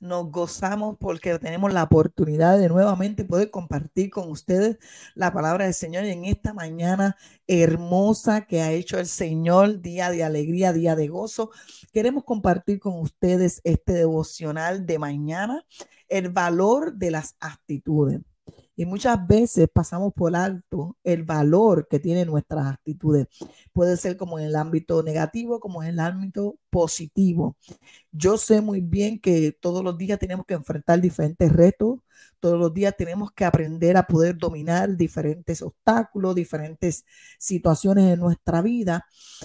Nos gozamos porque tenemos la oportunidad de nuevamente poder compartir con ustedes la palabra del Señor en esta mañana hermosa que ha hecho el Señor, día de alegría, día de gozo. Queremos compartir con ustedes este devocional de mañana, el valor de las actitudes. Y muchas veces pasamos por alto el valor que tienen nuestras actitudes. Puede ser como en el ámbito negativo, como en el ámbito positivo. Yo sé muy bien que todos los días tenemos que enfrentar diferentes retos, todos los días tenemos que aprender a poder dominar diferentes obstáculos, diferentes situaciones en nuestra vida,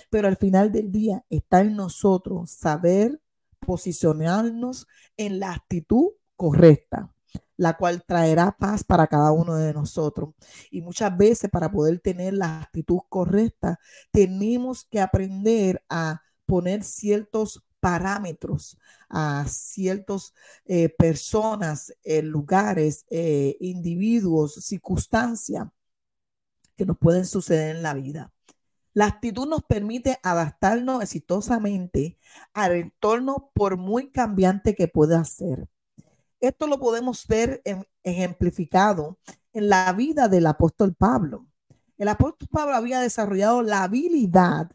pero al final del día está en nosotros saber posicionarnos en la actitud correcta la cual traerá paz para cada uno de nosotros. Y muchas veces para poder tener la actitud correcta, tenemos que aprender a poner ciertos parámetros a ciertas eh, personas, eh, lugares, eh, individuos, circunstancias que nos pueden suceder en la vida. La actitud nos permite adaptarnos exitosamente al entorno por muy cambiante que pueda ser. Esto lo podemos ver ejemplificado en la vida del apóstol Pablo. El apóstol Pablo había desarrollado la habilidad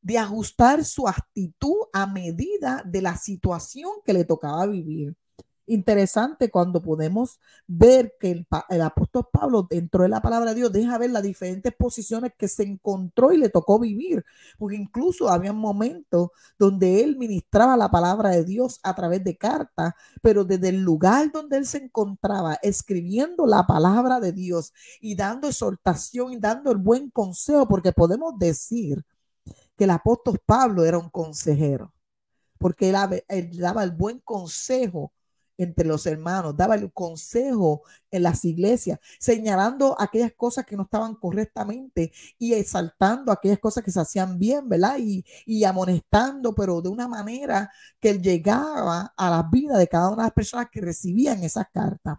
de ajustar su actitud a medida de la situación que le tocaba vivir interesante cuando podemos ver que el, apóstol Pablo dentro de la palabra de Dios deja ver las diferentes posiciones que se encontró y le tocó vivir, porque incluso había momentos donde él ministraba la palabra de Dios a través de cartas, pero desde el lugar donde él se encontraba escribiendo la palabra de Dios y dando exhortación y dando el buen consejo, porque podemos decir que el apóstol Pablo era un consejero porque él, daba el buen consejo entre los hermanos, daba el consejo en las iglesias, señalando aquellas cosas que no estaban correctamente y exaltando aquellas cosas que se hacían bien, ¿verdad? Y, y amonestando, pero de una manera que llegaba a la vida de cada una de las personas que recibían esas cartas.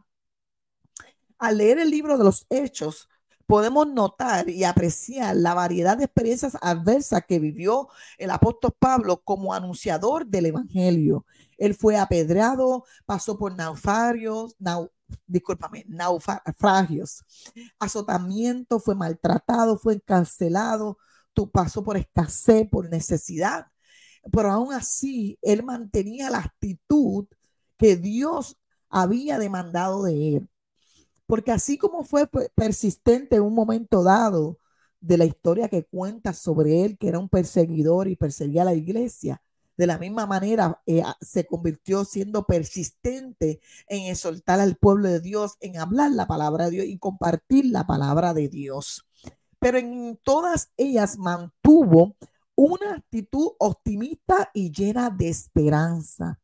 Al leer el libro de los hechos, podemos notar y apreciar la variedad de experiencias adversas que vivió el apóstol Pablo como anunciador del Evangelio. Él fue apedreado, pasó por naufragios, discúlpame, naufragios, azotamiento, fue maltratado, fue encarcelado, tu pasó por escasez, por necesidad. Pero aún así, él mantenía la actitud que Dios había demandado de él. Porque así como fue persistente en un momento dado de la historia que cuenta sobre él, que era un perseguidor y perseguía a la iglesia, de la misma manera eh, se convirtió siendo persistente en exaltar al pueblo de Dios, en hablar la palabra de Dios y compartir la palabra de Dios. Pero en todas ellas mantuvo una actitud optimista y llena de esperanza.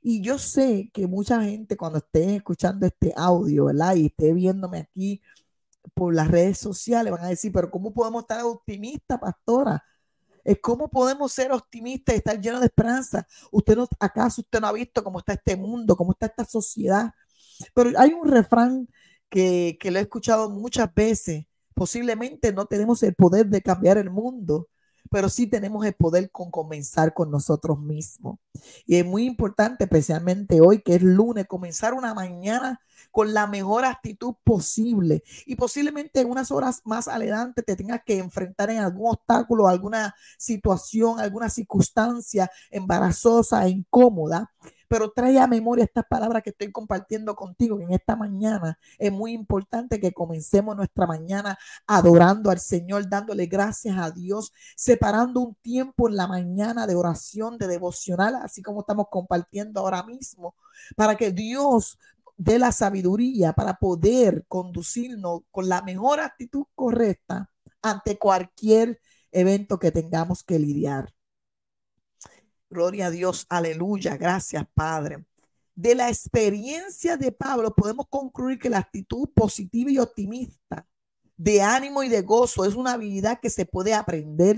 Y yo sé que mucha gente cuando esté escuchando este audio, ¿verdad? Y esté viéndome aquí por las redes sociales, van a decir, pero ¿cómo podemos estar optimistas, pastora? ¿Cómo podemos ser optimistas y estar llenos de esperanza? ¿Usted no, ¿Acaso usted no ha visto cómo está este mundo, cómo está esta sociedad? Pero hay un refrán que, que lo he escuchado muchas veces. Posiblemente no tenemos el poder de cambiar el mundo, pero sí tenemos el poder con comenzar con nosotros mismos. Y es muy importante, especialmente hoy que es lunes, comenzar una mañana con la mejor actitud posible. Y posiblemente en unas horas más adelante te tengas que enfrentar en algún obstáculo, alguna situación, alguna circunstancia embarazosa incómoda pero trae a memoria estas palabras que estoy compartiendo contigo en esta mañana es muy importante que comencemos nuestra mañana adorando al Señor, dándole gracias a Dios, separando un tiempo en la mañana de oración, de devocional, así como estamos compartiendo ahora mismo, para que Dios dé la sabiduría para poder conducirnos con la mejor actitud correcta ante cualquier evento que tengamos que lidiar. Gloria a Dios, aleluya, gracias Padre. De la experiencia de Pablo podemos concluir que la actitud positiva y optimista de ánimo y de gozo es una habilidad que se puede aprender,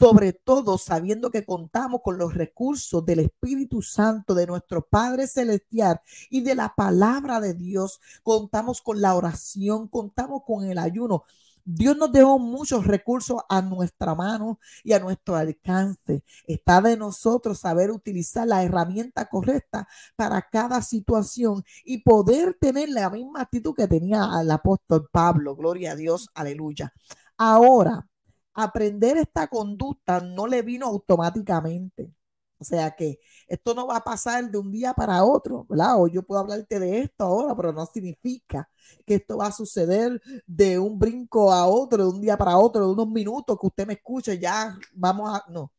sobre todo sabiendo que contamos con los recursos del Espíritu Santo de nuestro Padre Celestial y de la palabra de Dios. Contamos con la oración, contamos con el ayuno. Dios nos dejó muchos recursos a nuestra mano y a nuestro alcance. Está de nosotros saber utilizar la herramienta correcta para cada situación y poder tener la misma actitud que tenía el apóstol Pablo. Gloria a Dios, aleluya. Ahora, aprender esta conducta no le vino automáticamente. O sea que esto no va a pasar de un día para otro, ¿verdad? O yo puedo hablarte de esto ahora, pero no significa que esto va a suceder de un brinco a otro, de un día para otro, de unos minutos que usted me escuche, ya vamos a... No,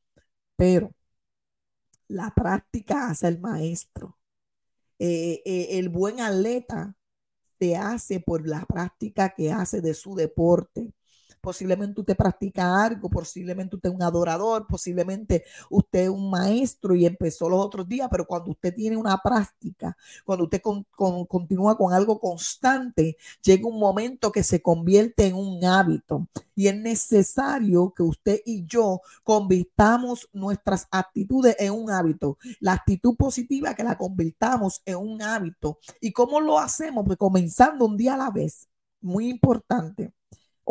pero la práctica hace el maestro. Eh, eh, el buen atleta se hace por la práctica que hace de su deporte posiblemente usted practica algo, posiblemente usted es un adorador, posiblemente usted es un maestro y empezó los otros días, pero cuando usted tiene una práctica, cuando usted continúa con algo constante, llega un momento que se convierte en un hábito y es necesario que usted y yo convirtamos nuestras actitudes en un hábito. La actitud positiva que la convirtamos en un hábito. ¿Y cómo lo hacemos? Pues comenzando un día a la vez. Muy importante.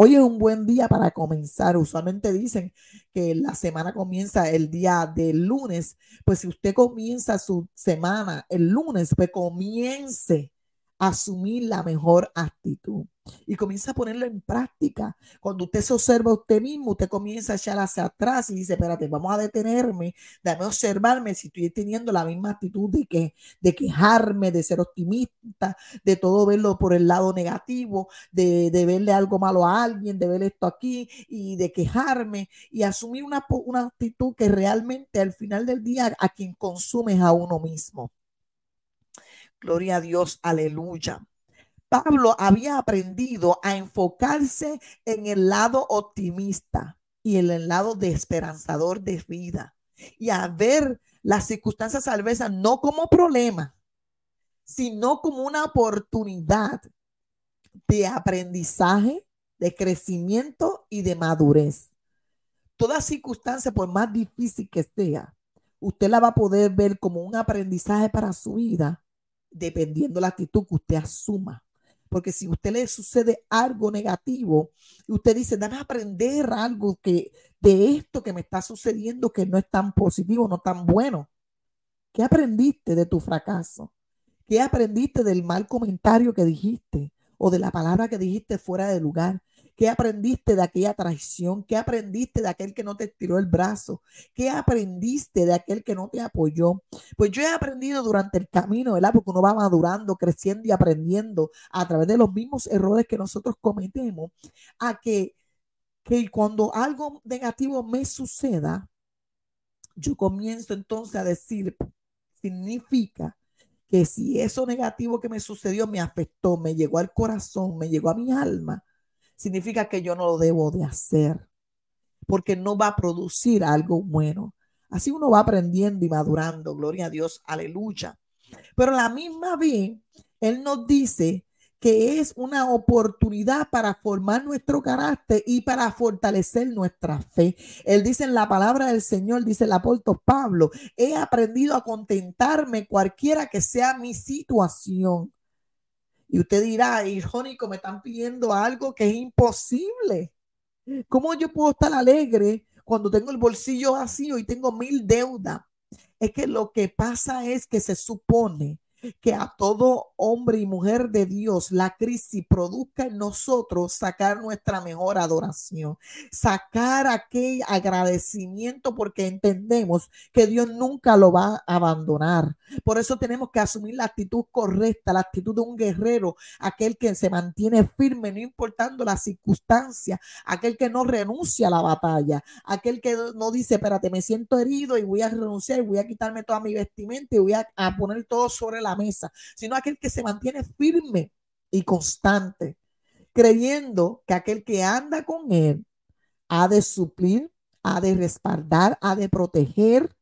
Hoy es un buen día para comenzar. Usualmente dicen que la semana comienza el día del lunes. Pues si usted comienza su semana el lunes, pues comience asumir la mejor actitud y comienza a ponerlo en práctica. Cuando usted se observa a usted mismo, usted comienza a echar hacia atrás y dice, espérate, vamos a detenerme, dame observarme si estoy teniendo la misma actitud de, que, de quejarme, de ser optimista, de todo verlo por el lado negativo, de, de verle algo malo a alguien, de ver esto aquí y de quejarme y asumir una, una actitud que realmente al final del día a quien consume es a uno mismo. Gloria a Dios, aleluya. Pablo había aprendido a enfocarse en el lado optimista y en el lado de esperanzador de vida y a ver las circunstancias adversas no como problema, sino como una oportunidad de aprendizaje, de crecimiento y de madurez. Toda circunstancia, por más difícil que sea, usted la va a poder ver como un aprendizaje para su vida, dependiendo la actitud que usted asuma. Porque si a usted le sucede algo negativo y usted dice, dame a aprender algo que de esto que me está sucediendo que no es tan positivo, no tan bueno. ¿Qué aprendiste de tu fracaso? ¿Qué aprendiste del mal comentario que dijiste o de la palabra que dijiste fuera de lugar? ¿Qué aprendiste de aquella traición? ¿Qué aprendiste de aquel que no te tiró el brazo? ¿Qué aprendiste de aquel que no te apoyó? Pues yo he aprendido durante el camino, ¿verdad? Porque uno va madurando, creciendo y aprendiendo a través de los mismos errores que nosotros cometemos, a que, que cuando algo negativo me suceda, yo comienzo entonces a decir, significa que si eso negativo que me sucedió me afectó, me llegó al corazón, me llegó a mi alma, significa que yo no lo debo de hacer, porque no va a producir algo bueno. Así uno va aprendiendo y madurando, gloria a Dios, aleluya. Pero la misma vez, Él nos dice que es una oportunidad para formar nuestro carácter y para fortalecer nuestra fe. Él dice en la palabra del Señor, dice el apóstol Pablo, he aprendido a contentarme cualquiera que sea mi situación. Y usted dirá, irónico, me están pidiendo algo que es imposible. ¿Cómo yo puedo estar alegre cuando tengo el bolsillo vacío y tengo mil deudas? Es que lo que pasa es que se supone que a todo hombre y mujer de Dios la crisis produzca en nosotros sacar nuestra mejor adoración, sacar aquel agradecimiento porque entendemos que Dios nunca lo va a abandonar. Por eso tenemos que asumir la actitud correcta, la actitud de un guerrero, aquel que se mantiene firme, no importando las circunstancias, aquel que no renuncia a la batalla, aquel que no dice, espérate, me siento herido y voy a renunciar y voy a quitarme toda mi vestimenta y voy a, a poner todo sobre la mesa, sino aquel que se mantiene firme y constante, creyendo que aquel que anda con él ha de suplir, ha de respaldar, ha de proteger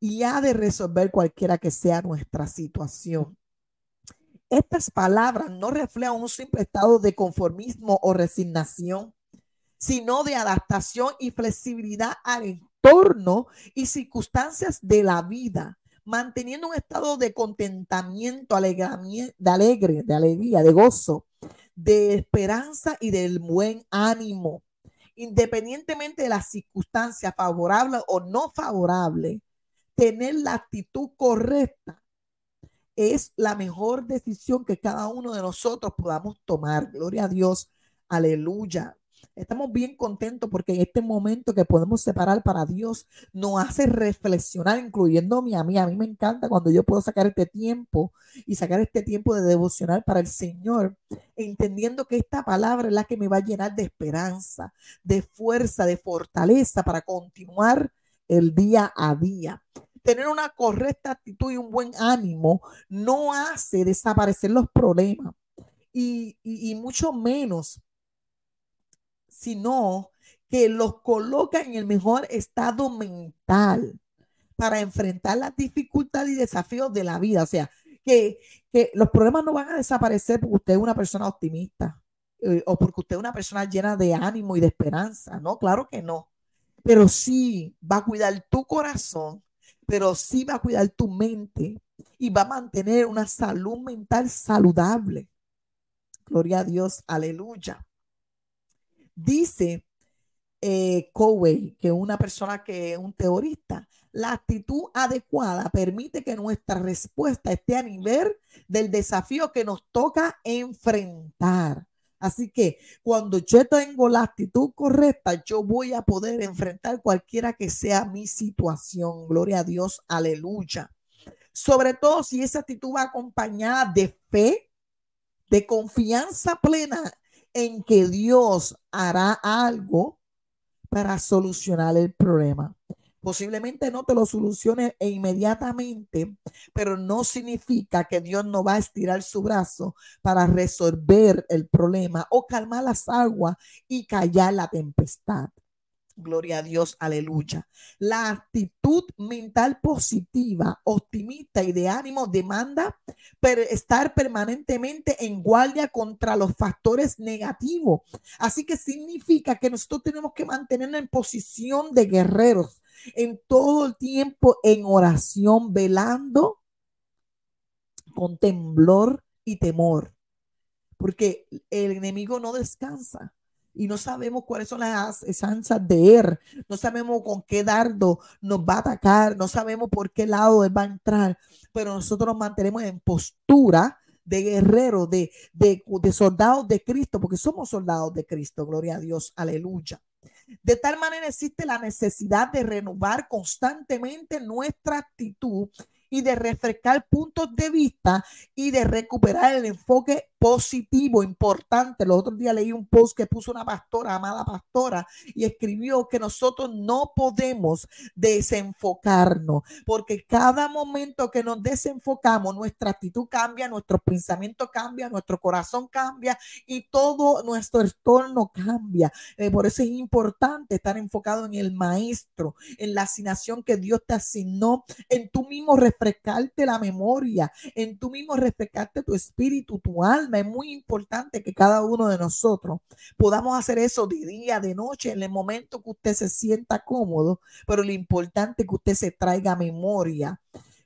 y ha de resolver cualquiera que sea nuestra situación. Estas palabras no reflejan un simple estado de conformismo o resignación, sino de adaptación y flexibilidad al entorno y circunstancias de la vida manteniendo un estado de contentamiento, de alegre, de alegría, de gozo, de esperanza y del buen ánimo. Independientemente de las circunstancias favorables o no favorables, tener la actitud correcta es la mejor decisión que cada uno de nosotros podamos tomar. Gloria a Dios. Aleluya. Estamos bien contentos porque en este momento que podemos separar para Dios nos hace reflexionar, incluyéndome a mí. A mí me encanta cuando yo puedo sacar este tiempo y sacar este tiempo de devocional para el Señor, entendiendo que esta palabra es la que me va a llenar de esperanza, de fuerza, de fortaleza para continuar el día a día tener una correcta actitud y un buen ánimo no hace desaparecer los problemas y, y, mucho menos, sino que los coloca en el mejor estado mental para enfrentar las dificultades y desafíos de la vida. O sea, que, que los problemas no van a desaparecer porque usted es una persona optimista eh, o porque usted es una persona llena de ánimo y de esperanza. No, claro que no. Pero sí va a cuidar tu corazón pero sí va a cuidar tu mente y va a mantener una salud mental saludable. Gloria a Dios, aleluya. Dice eh, Cowey, que una persona que es un teorista, la actitud adecuada permite que nuestra respuesta esté a nivel del desafío que nos toca enfrentar. Así que cuando yo tengo la actitud correcta, yo voy a poder enfrentar cualquiera que sea mi situación. Gloria a Dios, aleluya. Sobre todo si esa actitud va acompañada de fe, de confianza plena en que Dios hará algo para solucionar el problema. Posiblemente no te lo solucione e inmediatamente, pero no significa que Dios no va a estirar su brazo para resolver el problema o calmar las aguas y callar la tempestad. Gloria a Dios, aleluya. La actitud mental positiva, optimista y de ánimo demanda estar permanentemente en guardia contra los factores negativos. Así que significa que nosotros tenemos que mantenernos en posición de guerreros, en todo el tiempo en oración, velando con temblor y temor, porque el enemigo no descansa y no sabemos cuáles son las esanzas de él, no sabemos con qué dardo nos va a atacar, no sabemos por qué lado él va a entrar, pero nosotros nos mantenemos en postura de guerreros, de, de, de soldados de Cristo, porque somos soldados de Cristo, gloria a Dios, aleluya. De tal manera existe la necesidad de renovar constantemente nuestra actitud y de refrescar puntos de vista y de recuperar el enfoque positivo, importante. Los otros días leí un post que puso una pastora, amada pastora, y escribió que nosotros no podemos desenfocarnos, porque cada momento que nos desenfocamos, nuestra actitud cambia, nuestro pensamiento cambia, nuestro corazón cambia y todo nuestro entorno cambia. Eh, por eso es importante estar enfocado en el maestro, en la asignación que Dios te asignó, en tú mismo refrescarte la memoria, en tú mismo refrescarte tu espíritu, tu alma es muy importante que cada uno de nosotros podamos hacer eso de día, de noche, en el momento que usted se sienta cómodo, pero lo importante es que usted se traiga a memoria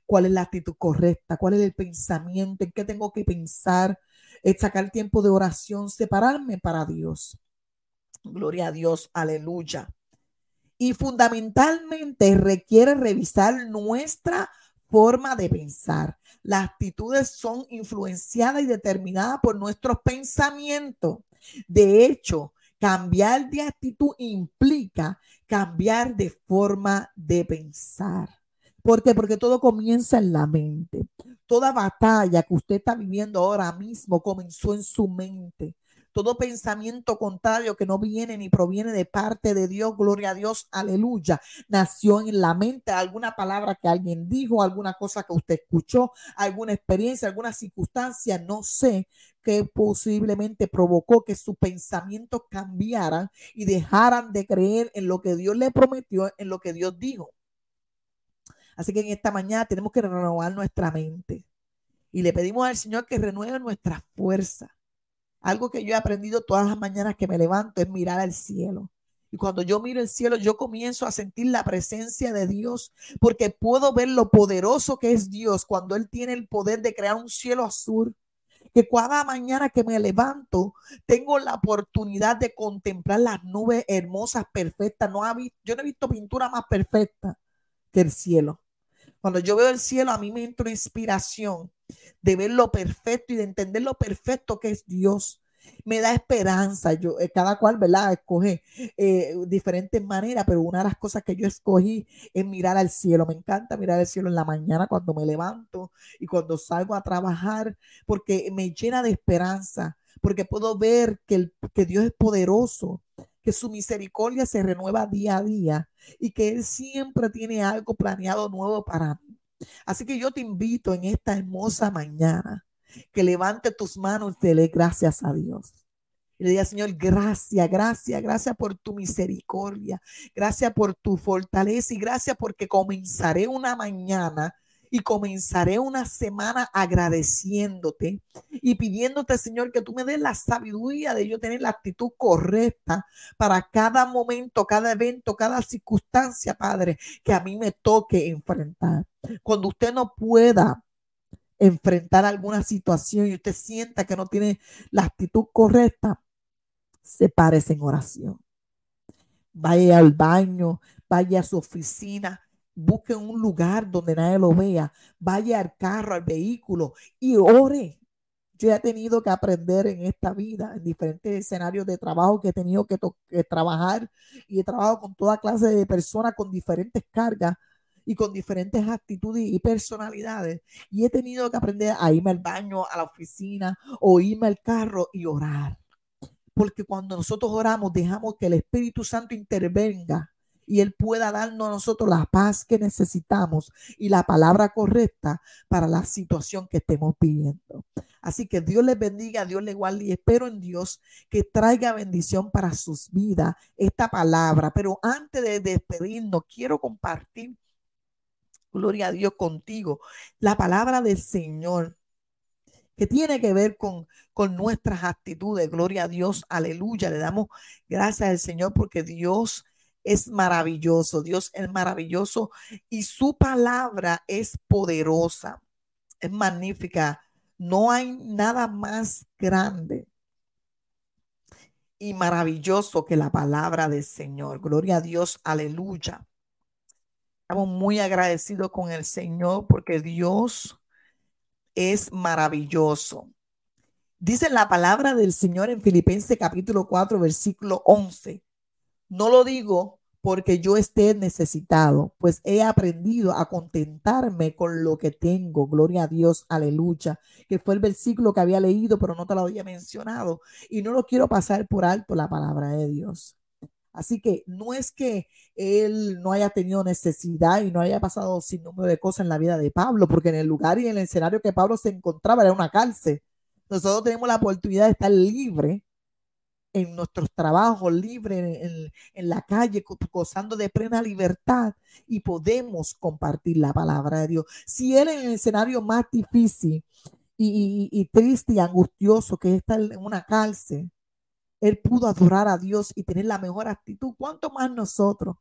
cuál es la actitud correcta, cuál es el pensamiento, en qué tengo que pensar, sacar tiempo de oración, separarme para Dios. Gloria a Dios, aleluya. Y fundamentalmente requiere revisar nuestra forma de pensar. Las actitudes son influenciadas y determinadas por nuestros pensamientos. De hecho, cambiar de actitud implica cambiar de forma de pensar. ¿Por qué? Porque todo comienza en la mente. Toda batalla que usted está viviendo ahora mismo comenzó en su mente todo pensamiento contrario que no viene ni proviene de parte de Dios, gloria a Dios, aleluya, nació en la mente alguna palabra que alguien dijo, alguna cosa que usted escuchó, alguna experiencia, alguna circunstancia, no sé, que posiblemente provocó que sus pensamientos cambiaran y dejaran de creer en lo que Dios le prometió, en lo que Dios dijo. Así que en esta mañana tenemos que renovar nuestra mente y le pedimos al Señor que renueve nuestra fuerza algo que yo he aprendido todas las mañanas que me levanto es mirar al cielo. Y cuando yo miro el cielo, yo comienzo a sentir la presencia de Dios, porque puedo ver lo poderoso que es Dios cuando Él tiene el poder de crear un cielo azul que cada mañana que me levanto tengo la oportunidad de contemplar las nubes hermosas, perfectas. No ha yo no he visto pintura más perfecta que el cielo. Cuando yo veo el cielo, a mí me entra inspiración de ver lo perfecto y de entender lo perfecto que es Dios me da esperanza. Yo, eh, cada cual, ¿verdad? Escoge eh, diferentes maneras, pero una de las cosas que yo escogí es mirar al cielo. Me encanta mirar al cielo en la mañana cuando me levanto y cuando salgo a trabajar, porque me llena de esperanza, porque puedo ver que, el, que Dios es poderoso, que su misericordia se renueva día a día y que Él siempre tiene algo planeado nuevo para mí. Así que yo te invito en esta hermosa mañana que levante tus manos y dele gracias a Dios. Y le diga, Señor, gracias, gracias, gracias por tu misericordia, gracias por tu fortaleza y gracias porque comenzaré una mañana y comenzaré una semana agradeciéndote y pidiéndote, Señor, que tú me des la sabiduría de yo tener la actitud correcta para cada momento, cada evento, cada circunstancia, Padre, que a mí me toque enfrentar. Cuando usted no pueda enfrentar alguna situación y usted sienta que no tiene la actitud correcta, sepárese en oración. Vaya al baño, vaya a su oficina, busque un lugar donde nadie lo vea, vaya al carro, al vehículo y ore. Yo he tenido que aprender en esta vida, en diferentes escenarios de trabajo que he tenido que, que trabajar y he trabajado con toda clase de personas con diferentes cargas y con diferentes actitudes y personalidades. Y he tenido que aprender a irme al baño, a la oficina o irme al carro y orar. Porque cuando nosotros oramos, dejamos que el Espíritu Santo intervenga y Él pueda darnos a nosotros la paz que necesitamos y la palabra correcta para la situación que estemos viviendo. Así que Dios les bendiga, Dios les guarde y espero en Dios que traiga bendición para sus vidas esta palabra. Pero antes de despedirnos, quiero compartir gloria a Dios contigo. La palabra del Señor, que tiene que ver con, con nuestras actitudes, gloria a Dios, aleluya. Le damos gracias al Señor porque Dios es maravilloso, Dios es maravilloso y su palabra es poderosa, es magnífica. No hay nada más grande y maravilloso que la palabra del Señor. Gloria a Dios, aleluya. Estamos muy agradecidos con el Señor porque Dios es maravilloso. Dice la palabra del Señor en Filipenses capítulo 4, versículo 11. No lo digo porque yo esté necesitado, pues he aprendido a contentarme con lo que tengo. Gloria a Dios, aleluya. Que fue el versículo que había leído, pero no te lo había mencionado. Y no lo quiero pasar por alto la palabra de Dios. Así que no es que él no haya tenido necesidad y no haya pasado sin número de cosas en la vida de Pablo, porque en el lugar y en el escenario que Pablo se encontraba era una cárcel. Nosotros tenemos la oportunidad de estar libre en nuestros trabajos, libre en, la calle, gozando de plena libertad y podemos compartir la palabra de Dios. Si él en el escenario más difícil y, triste y angustioso que es estar en una cárcel, él pudo adorar a Dios y tener la mejor actitud. ¿Cuánto más nosotros?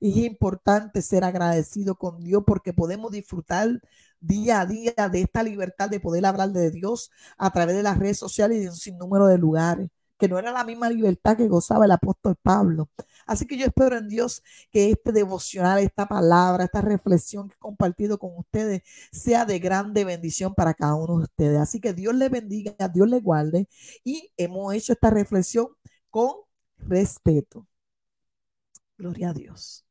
Es importante ser agradecido con Dios porque podemos disfrutar día a día de esta libertad de poder hablar de Dios a través de las redes sociales y de un sinnúmero de lugares que no era la misma libertad que gozaba el apóstol Pablo. Así que yo espero en Dios que este devocional, esta palabra, esta reflexión que he compartido con ustedes sea de grande bendición para cada uno de ustedes. Así que Dios les bendiga, Dios les guarde y hemos hecho esta reflexión con respeto. Gloria a Dios.